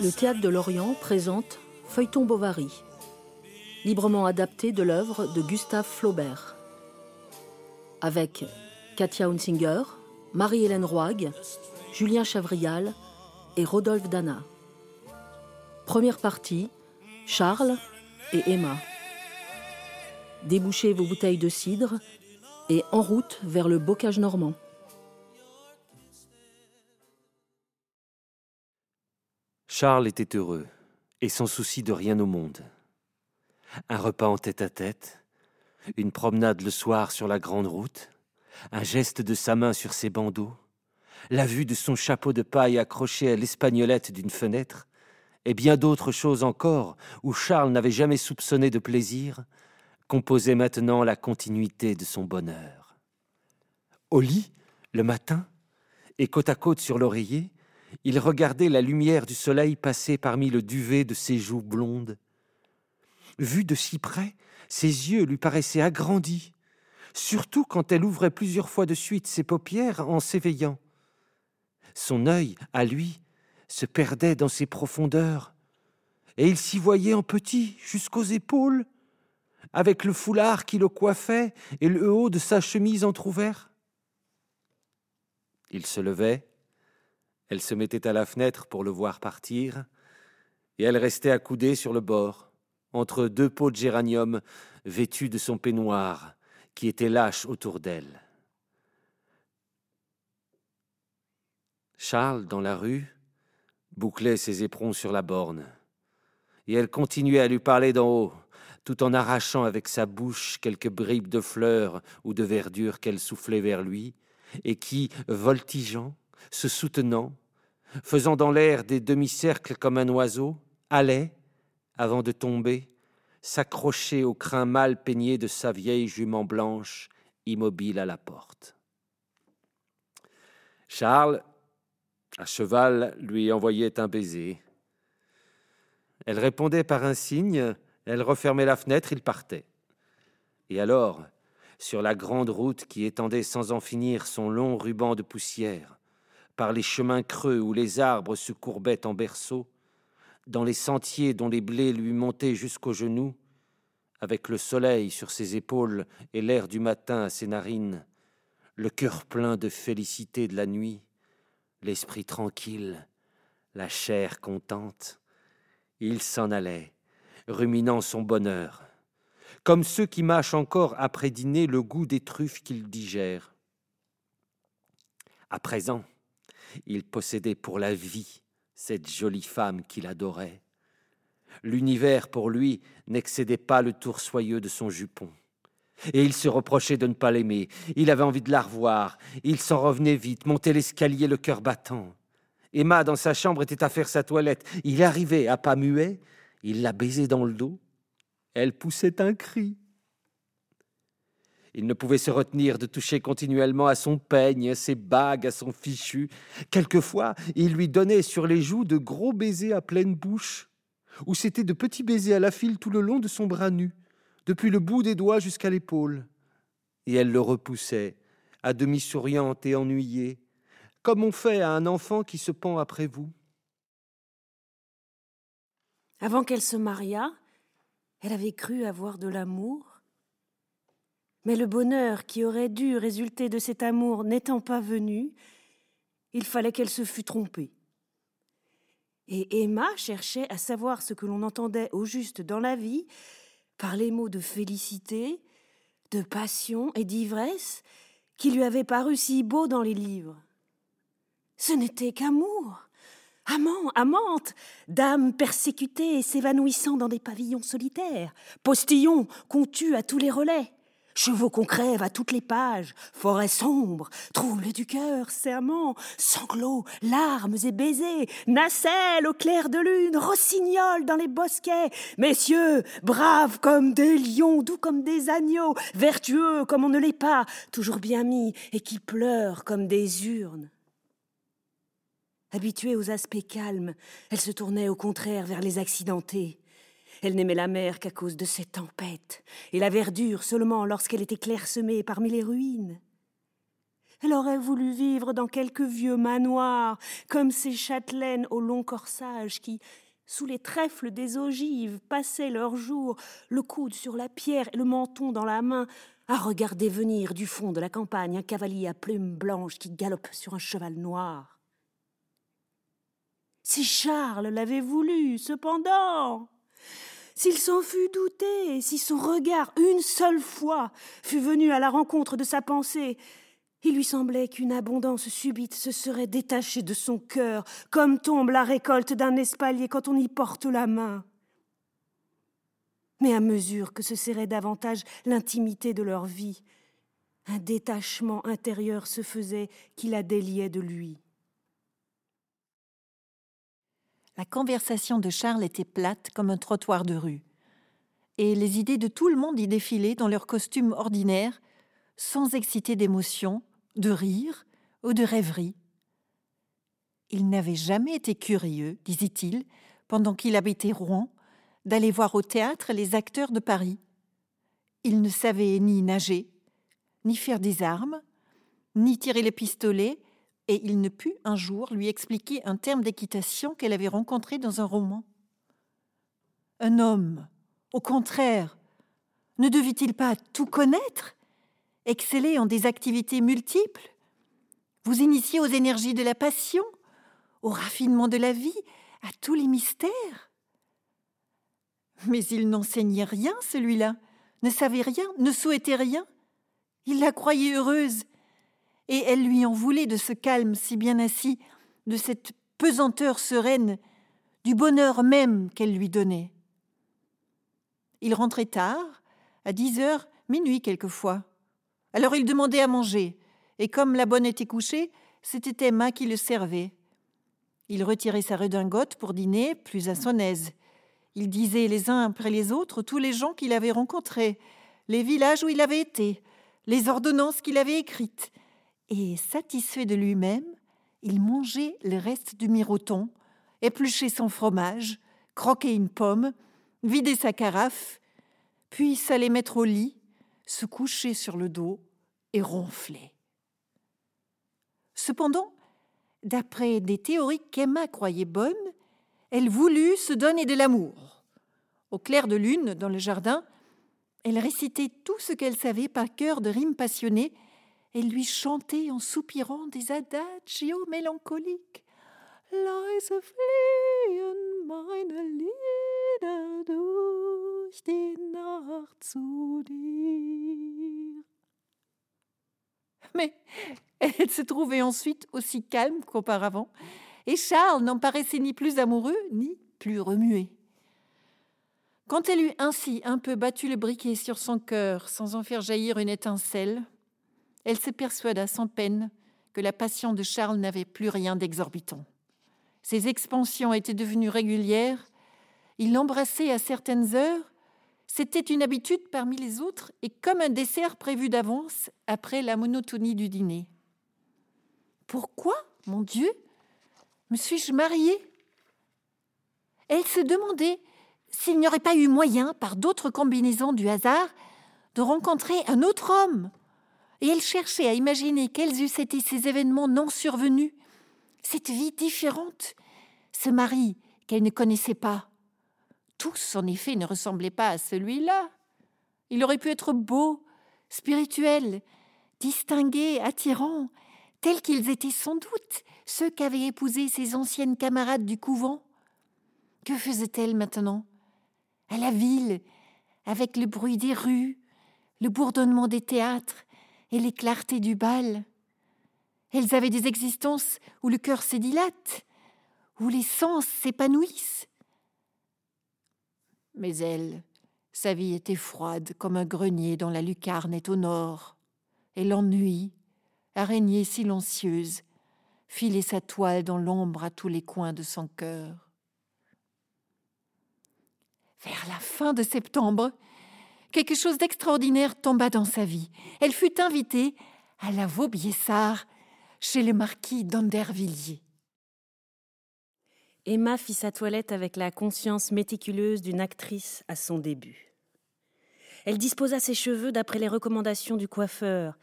le Théâtre de Lorient présente Feuilleton Bovary, librement adapté de l'œuvre de Gustave Flaubert, avec Katia Hunsinger, Marie-Hélène Roig, Julien Chavrial et Rodolphe Dana. Première partie, Charles et Emma. Débouchez vos bouteilles de cidre et en route vers le bocage normand. Charles était heureux et sans souci de rien au monde. Un repas en tête à tête, une promenade le soir sur la grande route, un geste de sa main sur ses bandeaux, la vue de son chapeau de paille accroché à l'espagnolette d'une fenêtre, et bien d'autres choses encore où Charles n'avait jamais soupçonné de plaisir, composaient maintenant la continuité de son bonheur. Au lit, le matin, et côte à côte sur l'oreiller, il regardait la lumière du soleil passer parmi le duvet de ses joues blondes. Vu de si près, ses yeux lui paraissaient agrandis, surtout quand elle ouvrait plusieurs fois de suite ses paupières en s'éveillant. Son œil, à lui, se perdait dans ses profondeurs, et il s'y voyait en petit jusqu'aux épaules, avec le foulard qui le coiffait et le haut de sa chemise entr'ouvert. Il se levait, elle se mettait à la fenêtre pour le voir partir, et elle restait accoudée sur le bord, entre deux pots de géranium vêtus de son peignoir, qui était lâche autour d'elle. Charles, dans la rue, bouclait ses éperons sur la borne, et elle continuait à lui parler d'en haut, tout en arrachant avec sa bouche quelques bribes de fleurs ou de verdure qu'elle soufflait vers lui, et qui, voltigeant, se soutenant, faisant dans l'air des demi-cercles comme un oiseau, allait, avant de tomber, s'accrocher au crin mal peigné de sa vieille jument blanche, immobile à la porte. Charles, à cheval, lui envoyait un baiser. Elle répondait par un signe, elle refermait la fenêtre, il partait. Et alors, sur la grande route qui étendait sans en finir son long ruban de poussière, par les chemins creux où les arbres se courbaient en berceaux, dans les sentiers dont les blés lui montaient jusqu'aux genoux, avec le soleil sur ses épaules et l'air du matin à ses narines, le cœur plein de félicité de la nuit, l'esprit tranquille, la chair contente, il s'en allait, ruminant son bonheur, comme ceux qui mâchent encore après dîner le goût des truffes qu'ils digèrent. À présent, il possédait pour la vie cette jolie femme qu'il adorait. L'univers, pour lui, n'excédait pas le tour soyeux de son jupon. Et il se reprochait de ne pas l'aimer. Il avait envie de la revoir. Il s'en revenait vite, montait l'escalier le cœur battant. Emma, dans sa chambre, était à faire sa toilette. Il arrivait à pas muet. Il la baisait dans le dos. Elle poussait un cri. Il ne pouvait se retenir de toucher continuellement à son peigne, ses bagues, à son fichu. Quelquefois, il lui donnait sur les joues de gros baisers à pleine bouche, ou c'était de petits baisers à la file tout le long de son bras nu, depuis le bout des doigts jusqu'à l'épaule. Et elle le repoussait, à demi souriante et ennuyée, comme on fait à un enfant qui se pend après vous. Avant qu'elle se mariât, elle avait cru avoir de l'amour mais le bonheur qui aurait dû résulter de cet amour n'étant pas venu, il fallait qu'elle se fût trompée. Et Emma cherchait à savoir ce que l'on entendait au juste dans la vie par les mots de félicité, de passion et d'ivresse qui lui avaient paru si beaux dans les livres. Ce n'était qu'amour, amant, amante, dame persécutée et s'évanouissant dans des pavillons solitaires, postillons qu'on tue à tous les relais. Chevaux qu'on crève à toutes les pages, forêts sombres, troubles du cœur, serments, sanglots, larmes et baisers, nacelles au clair de lune, rossignols dans les bosquets, messieurs, braves comme des lions, doux comme des agneaux, vertueux comme on ne l'est pas, toujours bien mis, et qui pleurent comme des urnes. Habituée aux aspects calmes, elle se tournait au contraire vers les accidentés. Elle n'aimait la mer qu'à cause de ses tempêtes, et la verdure seulement lorsqu'elle était clairsemée parmi les ruines. Elle aurait voulu vivre dans quelque vieux manoir, comme ces châtelaines au long corsage qui, sous les trèfles des ogives, passaient leurs jours, le coude sur la pierre et le menton dans la main, à regarder venir du fond de la campagne un cavalier à plumes blanches qui galope sur un cheval noir. Si Charles l'avait voulu, cependant, s'il s'en fût douté, si son regard, une seule fois, fût venu à la rencontre de sa pensée, il lui semblait qu'une abondance subite se serait détachée de son cœur, comme tombe la récolte d'un espalier quand on y porte la main. Mais à mesure que se serrait davantage l'intimité de leur vie, un détachement intérieur se faisait qui la déliait de lui. La conversation de Charles était plate comme un trottoir de rue, et les idées de tout le monde y défilaient dans leurs costumes ordinaires, sans exciter d'émotion, de rire ou de rêverie. Il n'avait jamais été curieux, disait-il, pendant qu'il habitait Rouen, d'aller voir au théâtre les acteurs de Paris. Il ne savait ni nager, ni faire des armes, ni tirer les pistolets, et il ne put un jour lui expliquer un terme d'équitation qu'elle avait rencontré dans un roman. Un homme, au contraire, ne devait-il pas tout connaître, exceller en des activités multiples, vous initier aux énergies de la passion, au raffinement de la vie, à tous les mystères? Mais il n'enseignait rien, celui-là, ne savait rien, ne souhaitait rien. Il la croyait heureuse, et elle lui en voulait de ce calme si bien assis, de cette pesanteur sereine, du bonheur même qu'elle lui donnait. Il rentrait tard, à dix heures, minuit quelquefois. Alors il demandait à manger, et comme la bonne était couchée, c'était Emma qui le servait. Il retirait sa redingote pour dîner, plus à son aise. Il disait les uns après les autres tous les gens qu'il avait rencontrés, les villages où il avait été, les ordonnances qu'il avait écrites, et, satisfait de lui-même, il mangeait le reste du miroton, épluchait son fromage, croquait une pomme, vidait sa carafe, puis s'allait mettre au lit, se coucher sur le dos et ronfler. Cependant, d'après des théories qu'Emma croyait bonnes, elle voulut se donner de l'amour. Au clair de lune, dans le jardin, elle récitait tout ce qu'elle savait par cœur de rimes passionnées elle lui chantait en soupirant des adagios mélancoliques. Mais elle se trouvait ensuite aussi calme qu'auparavant, et Charles n'en paraissait ni plus amoureux ni plus remué. Quand elle eut ainsi un peu battu le briquet sur son cœur sans en faire jaillir une étincelle, elle se persuada sans peine que la passion de Charles n'avait plus rien d'exorbitant. Ses expansions étaient devenues régulières, il l'embrassait à certaines heures, c'était une habitude parmi les autres et comme un dessert prévu d'avance après la monotonie du dîner. Pourquoi, mon Dieu, me suis-je mariée? Elle se demandait s'il n'y aurait pas eu moyen, par d'autres combinaisons du hasard, de rencontrer un autre homme et elle cherchait à imaginer quels eussent été ces événements non survenus, cette vie différente, ce mari qu'elle ne connaissait pas. Tous, en effet, ne ressemblaient pas à celui-là. Il aurait pu être beau, spirituel, distingué, attirant, tels qu'ils étaient sans doute ceux qu'avaient épousés ses anciennes camarades du couvent. Que faisait-elle maintenant? À la ville, avec le bruit des rues, le bourdonnement des théâtres, et les clartés du bal. Elles avaient des existences où le cœur se dilate, où les sens s'épanouissent. Mais elle, sa vie était froide comme un grenier dont la lucarne est au nord, et l'ennui, araignée silencieuse, filait sa toile dans l'ombre à tous les coins de son cœur. Vers la fin de septembre, quelque chose d'extraordinaire tomba dans sa vie. Elle fut invitée à la Vaubyessard chez le marquis d'Andervilliers. Emma fit sa toilette avec la conscience méticuleuse d'une actrice à son début. Elle disposa ses cheveux d'après les recommandations du coiffeur,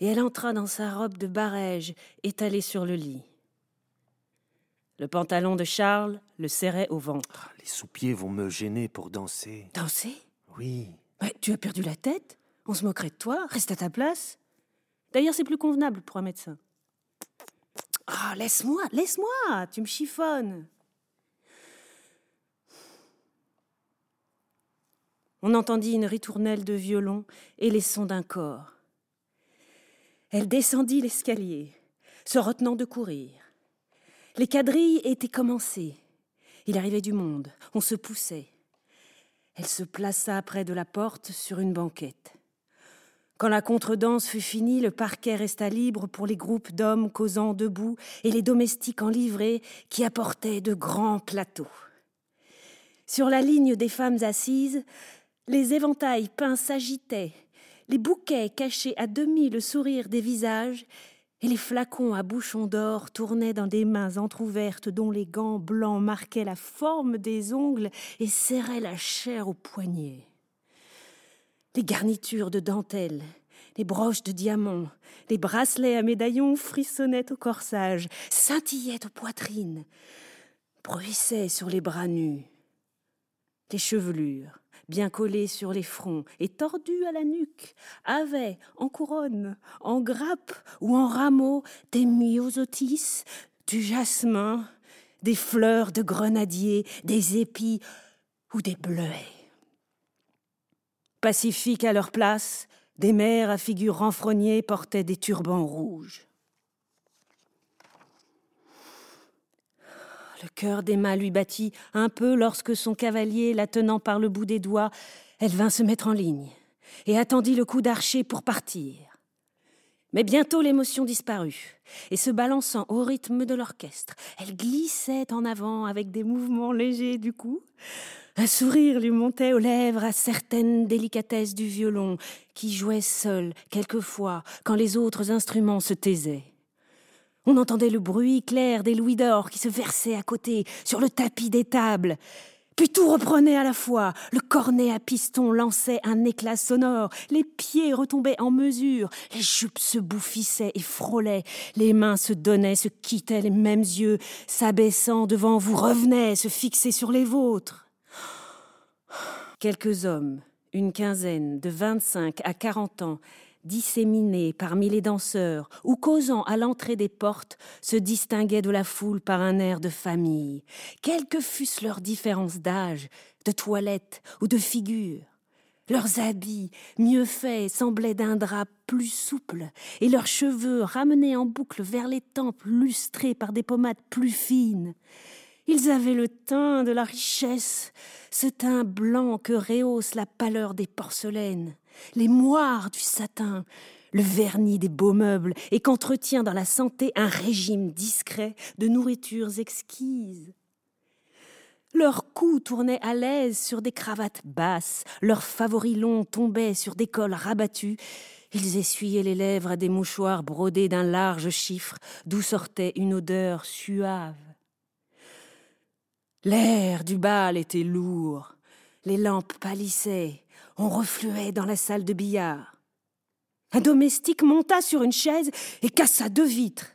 et elle entra dans sa robe de barège étalée sur le lit. Le pantalon de Charles le serrait au ventre. Ah, les sous-pieds vont me gêner pour danser. Danser? Oui. Tu as perdu la tête On se moquerait de toi Reste à ta place. D'ailleurs, c'est plus convenable pour un médecin. Ah, laisse-moi, laisse-moi, tu me chiffonnes. On entendit une ritournelle de violon et les sons d'un corps. Elle descendit l'escalier, se retenant de courir. Les quadrilles étaient commencées. Il arrivait du monde, on se poussait. Elle se plaça près de la porte sur une banquette. Quand la contredanse fut finie, le parquet resta libre pour les groupes d'hommes causant debout et les domestiques en livrée qui apportaient de grands plateaux. Sur la ligne des femmes assises, les éventails peints s'agitaient, les bouquets cachaient à demi le sourire des visages, et les flacons à bouchons d'or tournaient dans des mains entr'ouvertes dont les gants blancs marquaient la forme des ongles et serraient la chair aux poignets. Les garnitures de dentelle, les broches de diamants, les bracelets à médaillons frissonnaient au corsage, scintillaient aux poitrines, bruissaient sur les bras nus. Les chevelures, bien collées sur les fronts et tordues à la nuque, avaient, en couronne, en grappe ou en rameaux, des myosotis, du jasmin, des fleurs de grenadier, des épis ou des bleuets. Pacifiques à leur place, des mères à figure renfrognée portaient des turbans rouges. Le cœur d'Emma lui battit un peu lorsque son cavalier, la tenant par le bout des doigts, elle vint se mettre en ligne et attendit le coup d'archer pour partir. Mais bientôt l'émotion disparut, et se balançant au rythme de l'orchestre, elle glissait en avant avec des mouvements légers du cou. Un sourire lui montait aux lèvres à certaines délicatesses du violon, qui jouait seul, quelquefois, quand les autres instruments se taisaient. On entendait le bruit clair des louis d'or qui se versaient à côté, sur le tapis des tables. Puis tout reprenait à la fois. Le cornet à piston lançait un éclat sonore. Les pieds retombaient en mesure. Les jupes se bouffissaient et frôlaient. Les mains se donnaient, se quittaient les mêmes yeux, s'abaissant devant vous, revenaient, se fixaient sur les vôtres. Quelques hommes, une quinzaine, de vingt-cinq à quarante ans, disséminés parmi les danseurs ou causant à l'entrée des portes, se distinguaient de la foule par un air de famille, quelles que fussent leurs différences d'âge, de toilette ou de figure. Leurs habits, mieux faits, semblaient d'un drap plus souple, et leurs cheveux, ramenés en boucle vers les tempes, lustrés par des pommades plus fines. Ils avaient le teint de la richesse, ce teint blanc que rehausse la pâleur des porcelaines, les moires du satin, le vernis des beaux meubles, et qu'entretient dans la santé un régime discret de nourritures exquises. Leurs cous tournaient à l'aise sur des cravates basses, leurs favoris longs tombaient sur des cols rabattus, ils essuyaient les lèvres à des mouchoirs brodés d'un large chiffre, d'où sortait une odeur suave. L'air du bal était lourd, les lampes pâlissaient, on refluait dans la salle de billard. Un domestique monta sur une chaise et cassa deux vitres.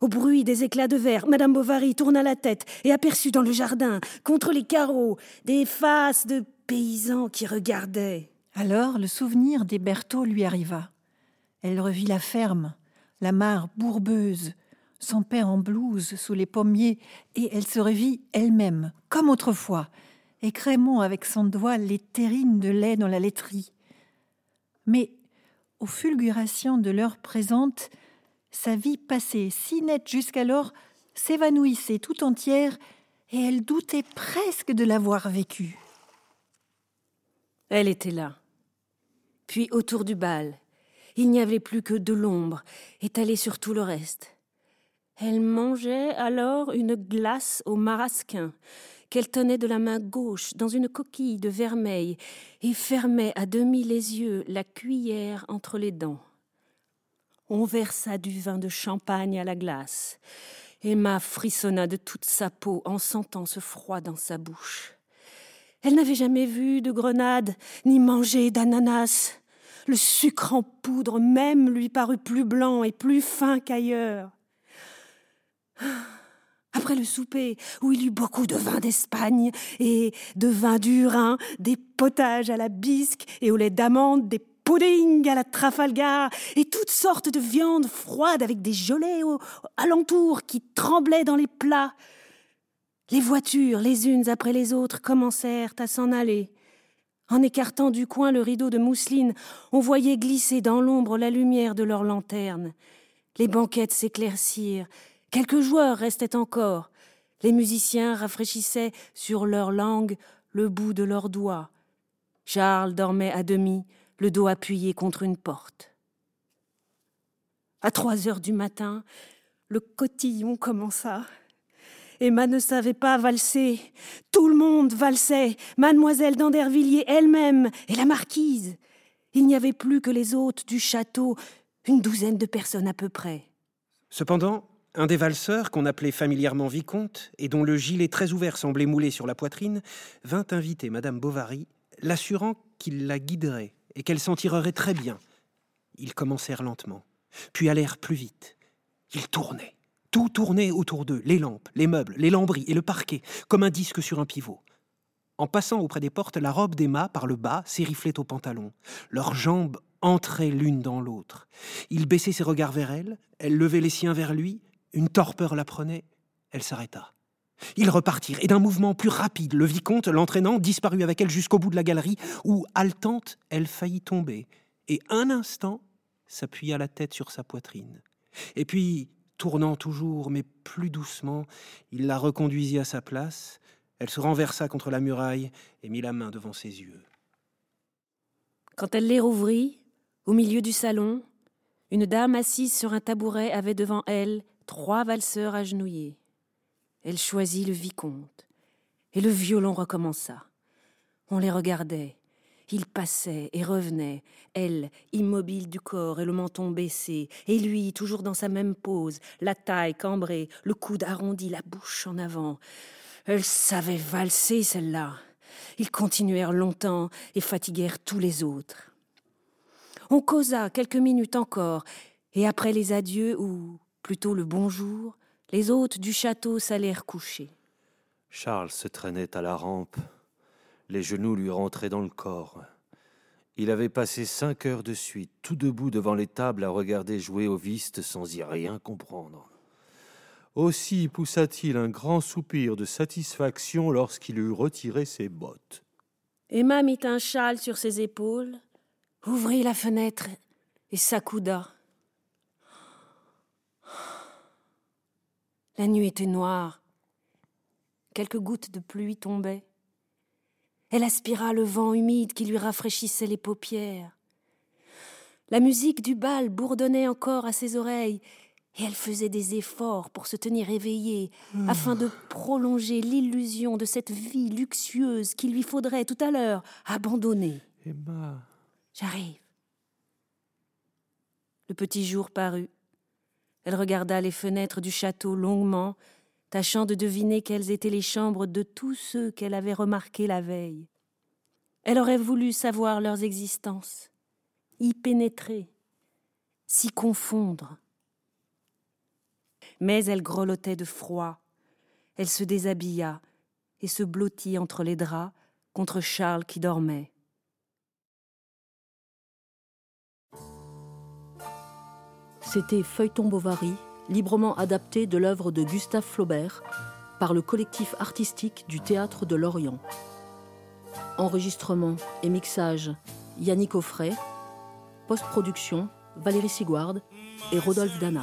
Au bruit des éclats de verre, Madame Bovary tourna la tête et aperçut dans le jardin, contre les carreaux, des faces de paysans qui regardaient. Alors le souvenir des Berthaud lui arriva. Elle revit la ferme, la mare bourbeuse, son père en blouse sous les pommiers, et elle se revit elle-même, comme autrefois, écrémant avec son doigt les terrines de lait dans la laiterie. Mais, aux fulgurations de l'heure présente, sa vie passée, si nette jusqu'alors, s'évanouissait tout entière, et elle doutait presque de l'avoir vécue. Elle était là. Puis autour du bal, il n'y avait plus que de l'ombre, étalée sur tout le reste. Elle mangeait alors une glace au marasquin, qu'elle tenait de la main gauche dans une coquille de vermeil et fermait à demi les yeux, la cuillère entre les dents. On versa du vin de champagne à la glace. Emma frissonna de toute sa peau en sentant ce froid dans sa bouche. Elle n'avait jamais vu de grenade ni mangé d'ananas. Le sucre en poudre même lui parut plus blanc et plus fin qu'ailleurs. Après le souper, où il eut beaucoup de vin d'Espagne et de vin du Rhin, des potages à la bisque et au lait d'amande, des puddings à la Trafalgar et toutes sortes de viandes froides avec des gelées aux alentours qui tremblaient dans les plats. Les voitures, les unes après les autres, commencèrent à s'en aller. En écartant du coin le rideau de mousseline, on voyait glisser dans l'ombre la lumière de leurs lanternes. Les banquettes s'éclaircirent. Quelques joueurs restaient encore. Les musiciens rafraîchissaient sur leur langue le bout de leurs doigts. Charles dormait à demi, le dos appuyé contre une porte. À trois heures du matin, le cotillon commença. Emma ne savait pas valser. Tout le monde valsait, mademoiselle d'Andervilliers elle-même et la marquise. Il n'y avait plus que les hôtes du château, une douzaine de personnes à peu près. Cependant, un des valseurs, qu'on appelait familièrement vicomte, et dont le gilet très ouvert semblait mouler sur la poitrine, vint inviter madame Bovary, l'assurant qu'il la guiderait et qu'elle s'en tirerait très bien. Ils commencèrent lentement, puis allèrent plus vite. Ils tournaient. Tout tournait autour d'eux, les lampes, les meubles, les lambris et le parquet, comme un disque sur un pivot. En passant auprès des portes, la robe d'Emma, par le bas, s'ériflait au pantalon. Leurs jambes entraient l'une dans l'autre. Il baissait ses regards vers elle, elle levait les siens vers lui, une torpeur la prenait, elle s'arrêta. Ils repartirent, et d'un mouvement plus rapide, le vicomte, l'entraînant, disparut avec elle jusqu'au bout de la galerie, où, haletante, elle faillit tomber, et un instant s'appuya la tête sur sa poitrine. Et puis, Tournant toujours, mais plus doucement, il la reconduisit à sa place. Elle se renversa contre la muraille et mit la main devant ses yeux. Quand elle les rouvrit, au milieu du salon, une dame assise sur un tabouret avait devant elle trois valseurs agenouillés. Elle choisit le vicomte, et le violon recommença. On les regardait, il passait et revenait, elle, immobile du corps et le menton baissé, et lui, toujours dans sa même pose, la taille cambrée, le coude arrondi, la bouche en avant. Elle savait valser, celle-là. Ils continuèrent longtemps et fatiguèrent tous les autres. On causa quelques minutes encore, et après les adieux, ou plutôt le bonjour, les hôtes du château s'allèrent coucher. Charles se traînait à la rampe les genoux lui rentraient dans le corps. Il avait passé cinq heures de suite, tout debout devant les tables à regarder jouer au whist sans y rien comprendre. Aussi poussa-t-il un grand soupir de satisfaction lorsqu'il eut retiré ses bottes. Emma mit un châle sur ses épaules, ouvrit la fenêtre et s'accouda. La nuit était noire. Quelques gouttes de pluie tombaient. Elle aspira le vent humide qui lui rafraîchissait les paupières. La musique du bal bourdonnait encore à ses oreilles, et elle faisait des efforts pour se tenir éveillée, afin de prolonger l'illusion de cette vie luxueuse qu'il lui faudrait tout à l'heure abandonner. Emma. J'arrive. Le petit jour parut. Elle regarda les fenêtres du château longuement, tâchant de deviner quelles étaient les chambres de tous ceux qu'elle avait remarqués la veille. Elle aurait voulu savoir leurs existences, y pénétrer, s'y confondre. Mais elle grelottait de froid. Elle se déshabilla et se blottit entre les draps contre Charles qui dormait. C'était Feuilleton Bovary librement adapté de l'œuvre de Gustave Flaubert par le collectif artistique du Théâtre de Lorient. Enregistrement et mixage Yannick Offray, post-production Valérie Sigouard et Rodolphe Dana.